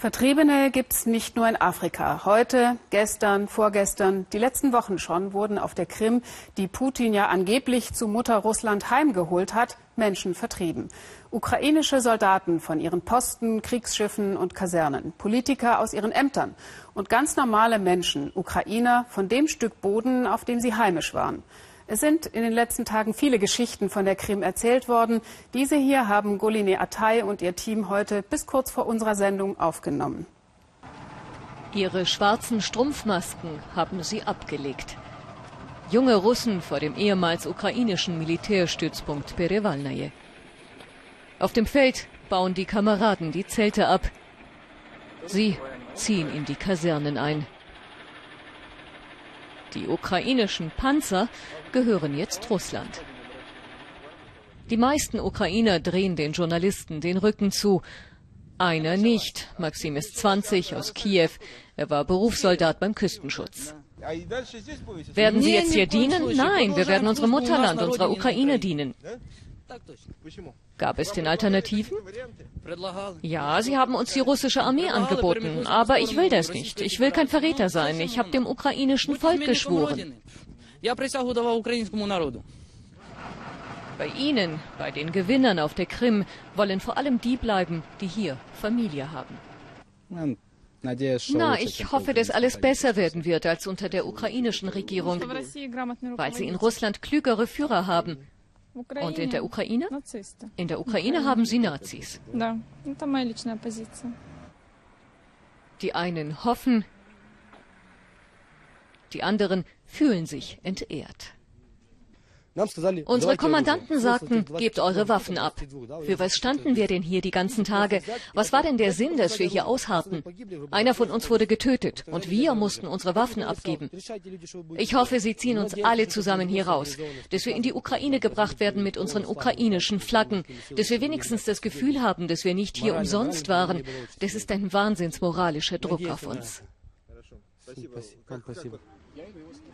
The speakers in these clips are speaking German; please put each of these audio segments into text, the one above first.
Vertriebene gibt es nicht nur in Afrika. Heute, gestern, vorgestern, die letzten Wochen schon wurden auf der Krim, die Putin ja angeblich zu Mutter Russland heimgeholt hat, Menschen vertrieben. Ukrainische Soldaten von ihren Posten, Kriegsschiffen und Kasernen, Politiker aus ihren Ämtern und ganz normale Menschen, Ukrainer, von dem Stück Boden, auf dem sie heimisch waren. Es sind in den letzten Tagen viele Geschichten von der Krim erzählt worden. Diese hier haben Goline Atay und ihr Team heute bis kurz vor unserer Sendung aufgenommen. Ihre schwarzen Strumpfmasken haben sie abgelegt. Junge Russen vor dem ehemals ukrainischen Militärstützpunkt Perevalnaje. Auf dem Feld bauen die Kameraden die Zelte ab. Sie ziehen in die Kasernen ein. Die ukrainischen Panzer gehören jetzt Russland. Die meisten Ukrainer drehen den Journalisten den Rücken zu. Einer nicht. Maxim ist 20 aus Kiew. Er war Berufssoldat beim Küstenschutz. Werden Sie jetzt hier dienen? Nein, wir werden unserem Mutterland, unserer Ukraine dienen. Gab es denn Alternativen? Ja, sie haben uns die russische Armee angeboten, aber ich will das nicht. Ich will kein Verräter sein. Ich habe dem ukrainischen Volk geschworen. Bei Ihnen, bei den Gewinnern auf der Krim, wollen vor allem die bleiben, die hier Familie haben. Na, ich hoffe, dass alles besser werden wird als unter der ukrainischen Regierung, weil sie in Russland klügere Führer haben und in der Ukraine? In der Ukraine haben sie Nazis. Die einen hoffen, die anderen fühlen sich entehrt. Unsere Kommandanten sagten, gebt eure Waffen ab. Für was standen wir denn hier die ganzen Tage? Was war denn der Sinn, dass wir hier ausharrten? Einer von uns wurde getötet und wir mussten unsere Waffen abgeben. Ich hoffe, Sie ziehen uns alle zusammen hier raus, dass wir in die Ukraine gebracht werden mit unseren ukrainischen Flaggen, dass wir wenigstens das Gefühl haben, dass wir nicht hier umsonst waren. Das ist ein wahnsinnsmoralischer Druck auf uns.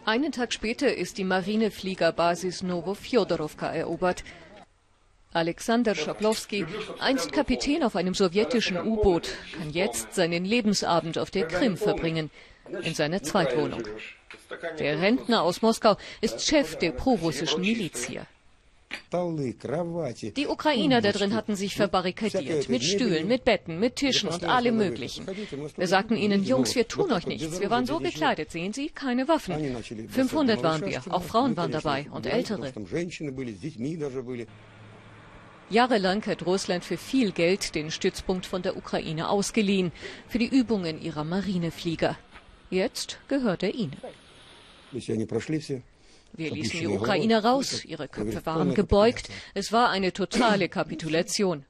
Einen Tag später ist die Marinefliegerbasis Novofjodorowka erobert. Alexander Schablowski, einst Kapitän auf einem sowjetischen U-Boot, kann jetzt seinen Lebensabend auf der Krim verbringen, in seiner Zweitwohnung. Der Rentner aus Moskau ist Chef der prorussischen Miliz hier. Die Ukrainer da drin hatten sich verbarrikadiert, mit Stühlen, mit Betten, mit Tischen und allem Möglichen. Wir sagten ihnen, Jungs, wir tun euch nichts. Wir waren so gekleidet, sehen Sie, keine Waffen. 500 waren wir, auch Frauen waren dabei und Ältere. Jahrelang hat Russland für viel Geld den Stützpunkt von der Ukraine ausgeliehen, für die Übungen ihrer Marineflieger. Jetzt gehört er ihnen. Wir ließen die Ukrainer raus. Ihre Köpfe waren gebeugt. Es war eine totale Kapitulation.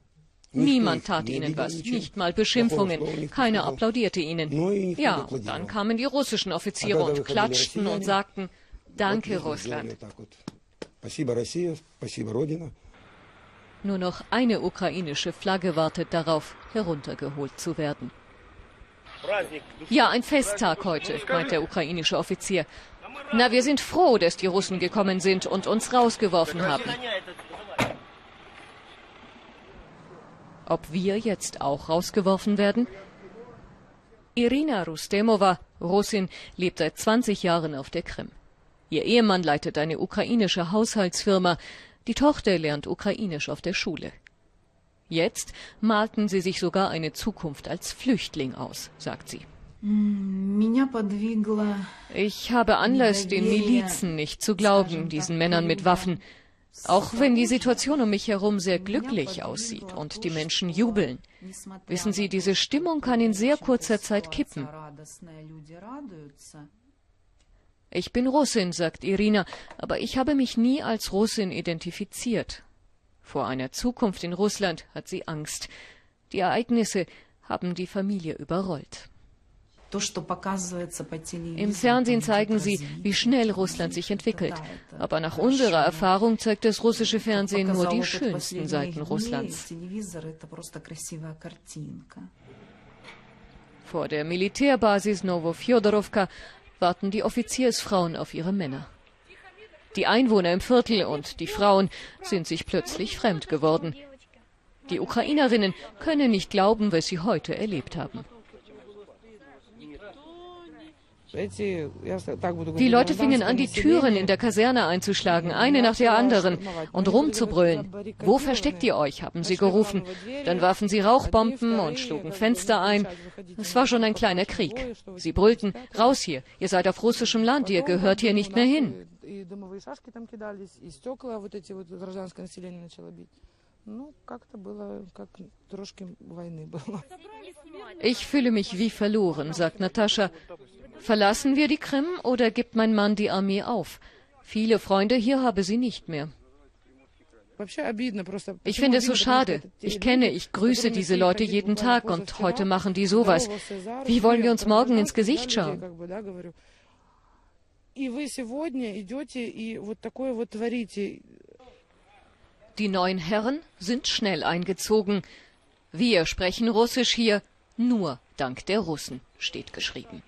Niemand tat ihnen was, nicht mal Beschimpfungen. Keiner applaudierte ihnen. Ja, und dann kamen die russischen Offiziere und klatschten und sagten, Danke, Russland. Nur noch eine ukrainische Flagge wartet darauf, heruntergeholt zu werden. Ja, ein Festtag heute, meint der ukrainische Offizier. Na, wir sind froh, dass die Russen gekommen sind und uns rausgeworfen haben. Ob wir jetzt auch rausgeworfen werden? Irina Rustemova, Russin, lebt seit 20 Jahren auf der Krim. Ihr Ehemann leitet eine ukrainische Haushaltsfirma. Die Tochter lernt Ukrainisch auf der Schule. Jetzt malten sie sich sogar eine Zukunft als Flüchtling aus, sagt sie. Ich habe Anlass, den Milizen nicht zu glauben, diesen Männern mit Waffen, auch wenn die Situation um mich herum sehr glücklich aussieht und die Menschen jubeln. Wissen Sie, diese Stimmung kann in sehr kurzer Zeit kippen. Ich bin Russin, sagt Irina, aber ich habe mich nie als Russin identifiziert. Vor einer Zukunft in Russland hat sie Angst. Die Ereignisse haben die Familie überrollt. Im Fernsehen zeigen sie, wie schnell Russland sich entwickelt. Aber nach unserer Erfahrung zeigt das russische Fernsehen nur die schönsten Seiten Russlands. Vor der Militärbasis Novofjodorowka warten die Offiziersfrauen auf ihre Männer. Die Einwohner im Viertel und die Frauen sind sich plötzlich fremd geworden. Die Ukrainerinnen können nicht glauben, was sie heute erlebt haben. Die Leute fingen an, die Türen in der Kaserne einzuschlagen, eine nach der anderen, und rumzubrüllen. Wo versteckt ihr euch? haben sie gerufen. Dann warfen sie Rauchbomben und schlugen Fenster ein. Es war schon ein kleiner Krieg. Sie brüllten, raus hier, ihr seid auf russischem Land, ihr gehört hier nicht mehr hin. Ich fühle mich wie verloren, sagt Natascha. Verlassen wir die Krim oder gibt mein Mann die Armee auf? Viele Freunde hier habe sie nicht mehr. Ich finde es so schade. Ich kenne, ich grüße diese Leute jeden Tag und heute machen die sowas. Wie wollen wir uns morgen ins Gesicht schauen? Die neuen Herren sind schnell eingezogen. Wir sprechen Russisch hier, nur dank der Russen, steht geschrieben.